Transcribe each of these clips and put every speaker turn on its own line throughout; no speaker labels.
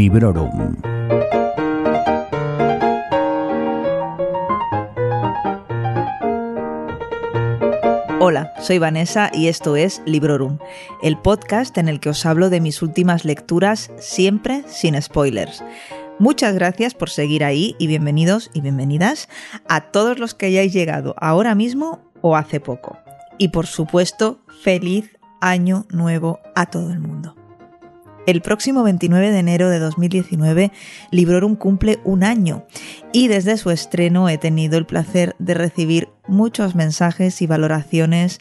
Librorum.
Hola, soy Vanessa y esto es Librorum, el podcast en el que os hablo de mis últimas lecturas siempre sin spoilers. Muchas gracias por seguir ahí y bienvenidos y bienvenidas a todos los que hayáis llegado ahora mismo o hace poco. Y por supuesto, feliz año nuevo a todo el mundo. El próximo 29 de enero de 2019, Librorum cumple un año y desde su estreno he tenido el placer de recibir muchos mensajes y valoraciones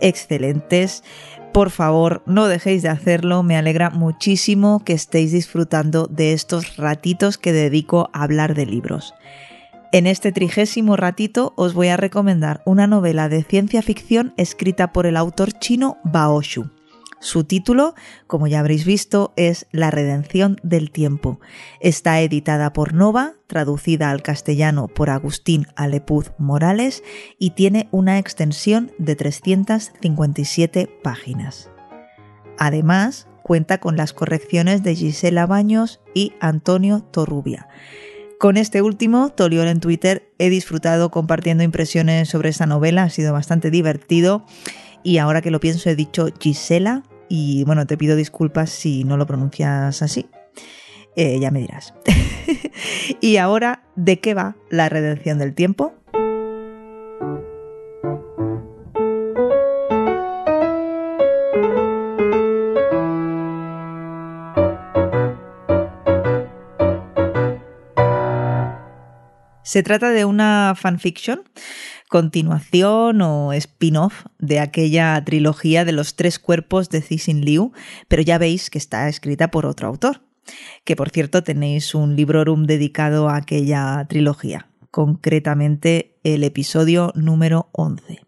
excelentes. Por favor, no dejéis de hacerlo, me alegra muchísimo que estéis disfrutando de estos ratitos que dedico a hablar de libros. En este trigésimo ratito os voy a recomendar una novela de ciencia ficción escrita por el autor chino Bao Shu. Su título, como ya habréis visto, es La redención del tiempo. Está editada por Nova, traducida al castellano por Agustín Alepuz Morales y tiene una extensión de 357 páginas. Además, cuenta con las correcciones de Gisela Baños y Antonio Torrubia. Con este último, Tolior en Twitter, he disfrutado compartiendo impresiones sobre esta novela, ha sido bastante divertido y ahora que lo pienso he dicho Gisela y bueno, te pido disculpas si no lo pronuncias así. Eh, ya me dirás. y ahora, ¿de qué va la redención del tiempo? Se trata de una fanfiction continuación o spin-off de aquella trilogía de los tres cuerpos de Cixin Liu, pero ya veis que está escrita por otro autor. Que por cierto tenéis un librorum dedicado a aquella trilogía, concretamente el episodio número 11.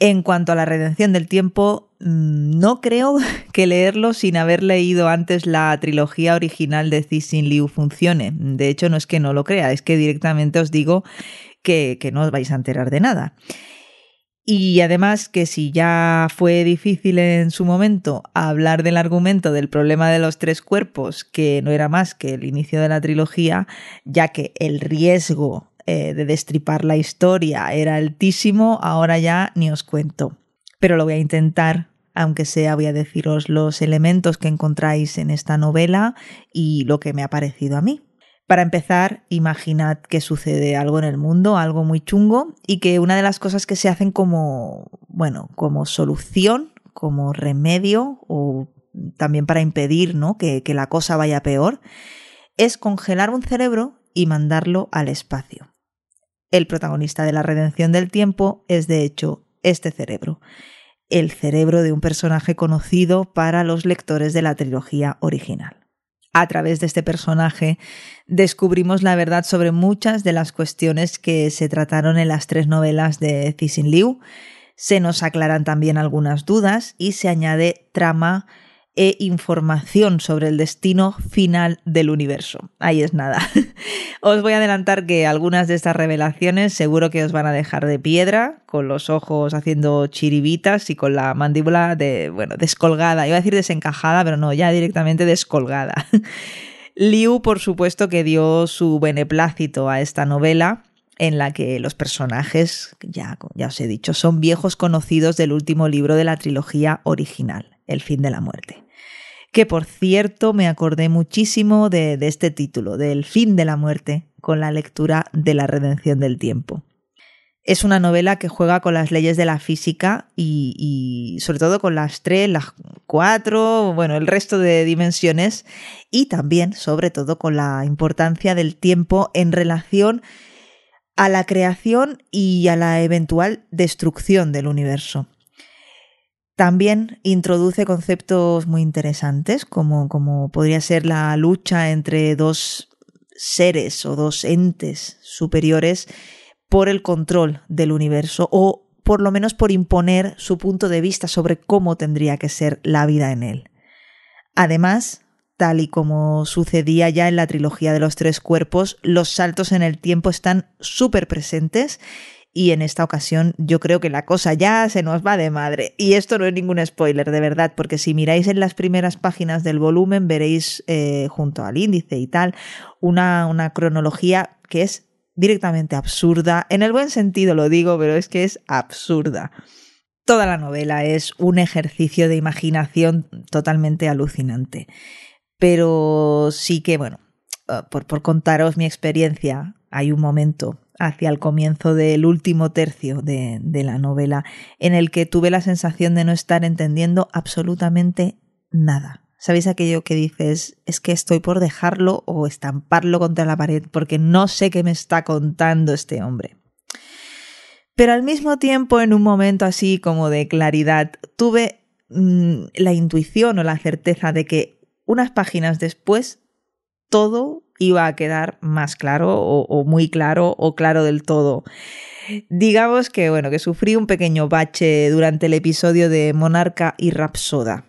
En cuanto a la redención del tiempo, mm, no creo que leerlo sin haber leído antes la trilogía original de Cixin Liu funcione. De hecho, no es que no lo crea, es que directamente os digo que, no os vais a enterar de nada. Y además que si ya fue difícil en su momento hablar del argumento del problema de los tres cuerpos, que no era más que el inicio de la trilogía, ya que el riesgo eh, de destripar la historia era altísimo, ahora ya ni os cuento. Pero lo voy a intentar, aunque sea voy a deciros los elementos que encontráis en esta novela y lo que me ha parecido a mí. Para empezar, imaginad que sucede algo en el mundo, algo muy chungo, y que una de las cosas que se hacen como, bueno, como solución, como remedio, o también para impedir ¿no? que, que la cosa vaya peor, es congelar un cerebro y mandarlo al espacio. El protagonista de la redención del tiempo es, de hecho, este cerebro, el cerebro de un personaje conocido para los lectores de la trilogía original a través de este personaje descubrimos la verdad sobre muchas de las cuestiones que se trataron en las tres novelas de Cixin Liu. Se nos aclaran también algunas dudas y se añade trama e información sobre el destino final del universo. Ahí es nada. os voy a adelantar que algunas de estas revelaciones seguro que os van a dejar de piedra, con los ojos haciendo chiribitas y con la mandíbula de, bueno, descolgada. Iba a decir desencajada, pero no, ya directamente descolgada. Liu, por supuesto, que dio su beneplácito a esta novela en la que los personajes, ya, ya os he dicho, son viejos conocidos del último libro de la trilogía original, El fin de la muerte que por cierto me acordé muchísimo de, este título, del fin de la muerte, con la lectura de la redención del tiempo. Es una novela que juega con las leyes de la física y, sobre todo con las tres, las cuatro, bueno, el resto de dimensiones y también, sobre todo, con la importancia del tiempo en relación a la creación y a la eventual destrucción del universo. También introduce conceptos muy interesantes, como, como podría ser la lucha entre dos seres o dos entes superiores por el control del universo o por lo menos por imponer su punto de vista sobre cómo tendría que ser la vida en él. Además, tal y como sucedía ya en la trilogía de los tres cuerpos, los saltos en el tiempo están súper presentes y en esta ocasión yo creo que la cosa ya se nos va de madre. Y esto no es ningún spoiler, de verdad, porque si miráis en las primeras páginas del volumen veréis eh, junto al índice y tal una, una cronología que es directamente absurda. En el buen sentido lo digo, pero es que es absurda. Toda la novela es un ejercicio de imaginación totalmente alucinante. Pero sí que, bueno, eh, por, por contaros mi experiencia, hay un momento hacia el comienzo del último tercio de, de, la novela, en el que tuve la sensación de no estar entendiendo absolutamente nada. ¿Sabéis aquello que dices, es que estoy por dejarlo o estamparlo contra la pared porque no sé qué me está contando este hombre? Pero al mismo tiempo, en un momento así como de claridad, tuve mmm, la intuición o la certeza de que unas páginas después todo iba a quedar más claro o, muy claro o claro del todo. Digamos que bueno, que sufrí un pequeño bache durante el episodio de Monarca y Rapsoda.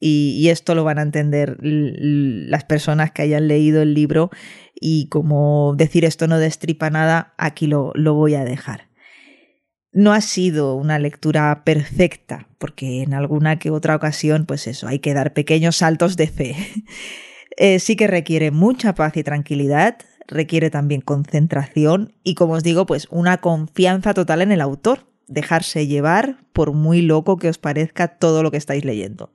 Y, y esto lo van a entender las personas que hayan leído el libro. Y como decir esto no destripa nada, aquí lo, lo voy a dejar. No ha sido una lectura perfecta, porque en alguna que otra ocasión, pues eso, hay que dar pequeños saltos de fe. Eh, sí que requiere mucha paz y tranquilidad, requiere también concentración y, como os digo, pues una confianza total en el autor, dejarse llevar por muy loco que os parezca todo lo que estáis leyendo.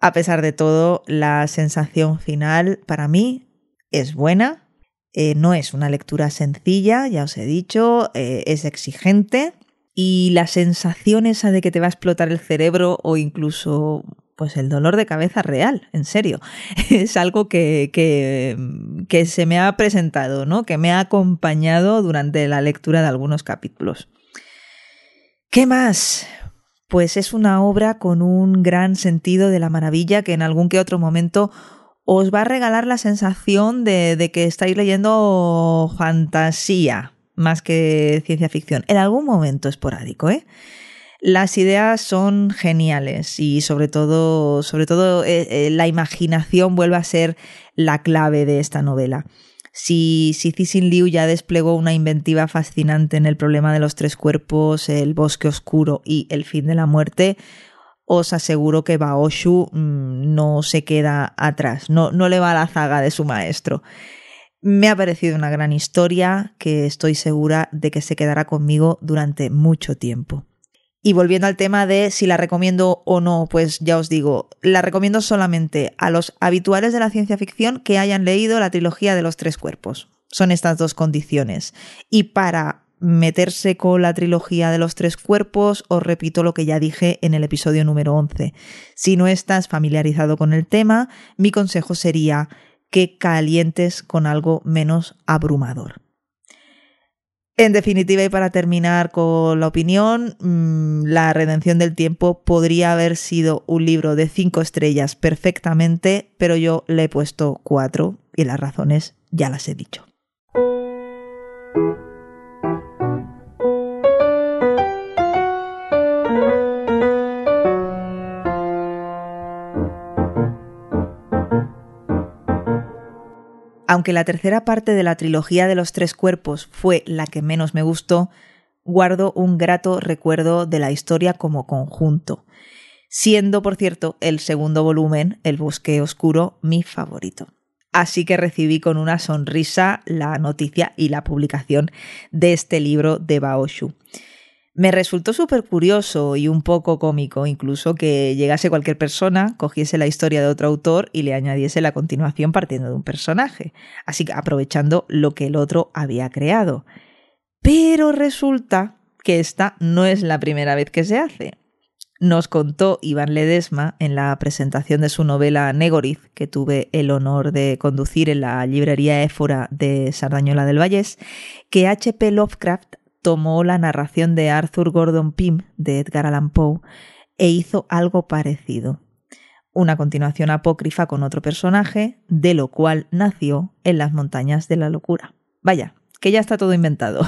A pesar de todo, la sensación final para mí es buena, eh, no es una lectura sencilla, ya os he dicho, eh, es exigente y la sensación esa de que te va a explotar el cerebro o incluso pues el dolor de cabeza real, en serio. Es algo que, que, se me ha presentado, ¿no? Que me ha acompañado durante la lectura de algunos capítulos. ¿Qué más? Pues es una obra con un gran sentido de la maravilla que en algún que otro momento os va a regalar la sensación de, de que estáis leyendo fantasía más que ciencia ficción. En algún momento esporádico, ¿eh? Las ideas son geniales y sobre todo, sobre todo eh, eh, la imaginación vuelve a ser la clave de esta novela. Si, si Cixin Liu ya desplegó una inventiva fascinante en el problema de los tres cuerpos, el bosque oscuro y el fin de la muerte, os aseguro que Baoshu mmm, no se queda atrás, no, no le va a la zaga de su maestro. Me ha parecido una gran historia que estoy segura de que se quedará conmigo durante mucho tiempo. Y volviendo al tema de si la recomiendo o no, pues ya os digo, la recomiendo solamente a los habituales de la ciencia ficción que hayan leído la trilogía de los tres cuerpos. Son estas dos condiciones. Y para meterse con la trilogía de los tres cuerpos, os repito lo que ya dije en el episodio número 11. Si no estás familiarizado con el tema, mi consejo sería que calientes con algo menos abrumador. En definitiva, y para terminar con la opinión, mmm, La redención del tiempo podría haber sido un libro de cinco estrellas perfectamente, pero yo le he puesto cuatro y las razones ya las he dicho. Aunque la tercera parte de la trilogía de los tres cuerpos fue la que menos me gustó, guardo un grato recuerdo de la historia como conjunto, siendo, por cierto, el segundo volumen, El bosque oscuro, mi favorito. Así que recibí con una sonrisa la noticia y la publicación de este libro de Baoshu. Me resultó súper curioso y un poco cómico incluso que llegase cualquier persona, cogiese la historia de otro autor y le añadiese la continuación partiendo de un personaje, así que aprovechando lo que el otro había creado. Pero resulta que esta no es la primera vez que se hace. Nos contó Iván Ledesma en la presentación de su novela Negoriz, que tuve el honor de conducir en la librería Éfora de Sardañola del Vallés, que H.P. Lovecraft tomó la narración de Arthur Gordon Pym de Edgar Allan Poe e hizo algo parecido. Una continuación apócrifa con otro personaje, de lo cual nació en las montañas de la locura. Vaya, que ya está todo inventado.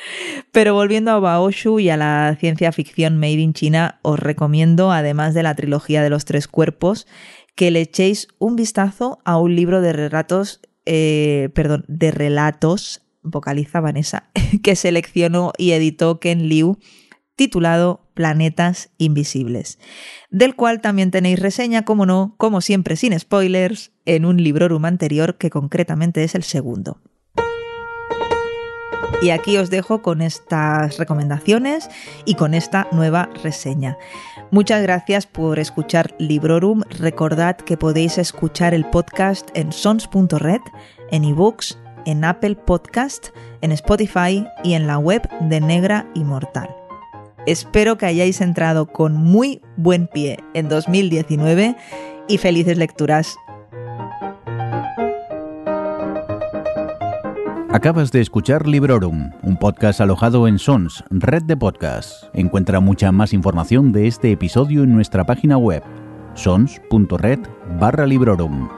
Pero volviendo a Baoshu y a la ciencia ficción made in China, os recomiendo, además de la trilogía de los tres cuerpos, que le echéis un vistazo a un libro de relatos, eh, perdón, de relatos vocaliza Vanessa, que seleccionó y editó Ken Liu, titulado Planetas Invisibles, del cual también tenéis reseña, como no, como siempre sin spoilers, en un librorum anterior que concretamente es el segundo. Y aquí os dejo con estas recomendaciones y con esta nueva reseña. Muchas gracias por escuchar Librorum. Recordad que podéis escuchar el podcast en sons.red, en ebooks, en Apple Podcast, en Spotify y en la web de Negra Inmortal. Espero que hayáis entrado con muy buen pie en 2019 y felices lecturas.
Acabas de escuchar Librorum, un podcast alojado en Sons, red de podcasts. Encuentra mucha más información de este episodio en nuestra página web, sons.red barra Librorum.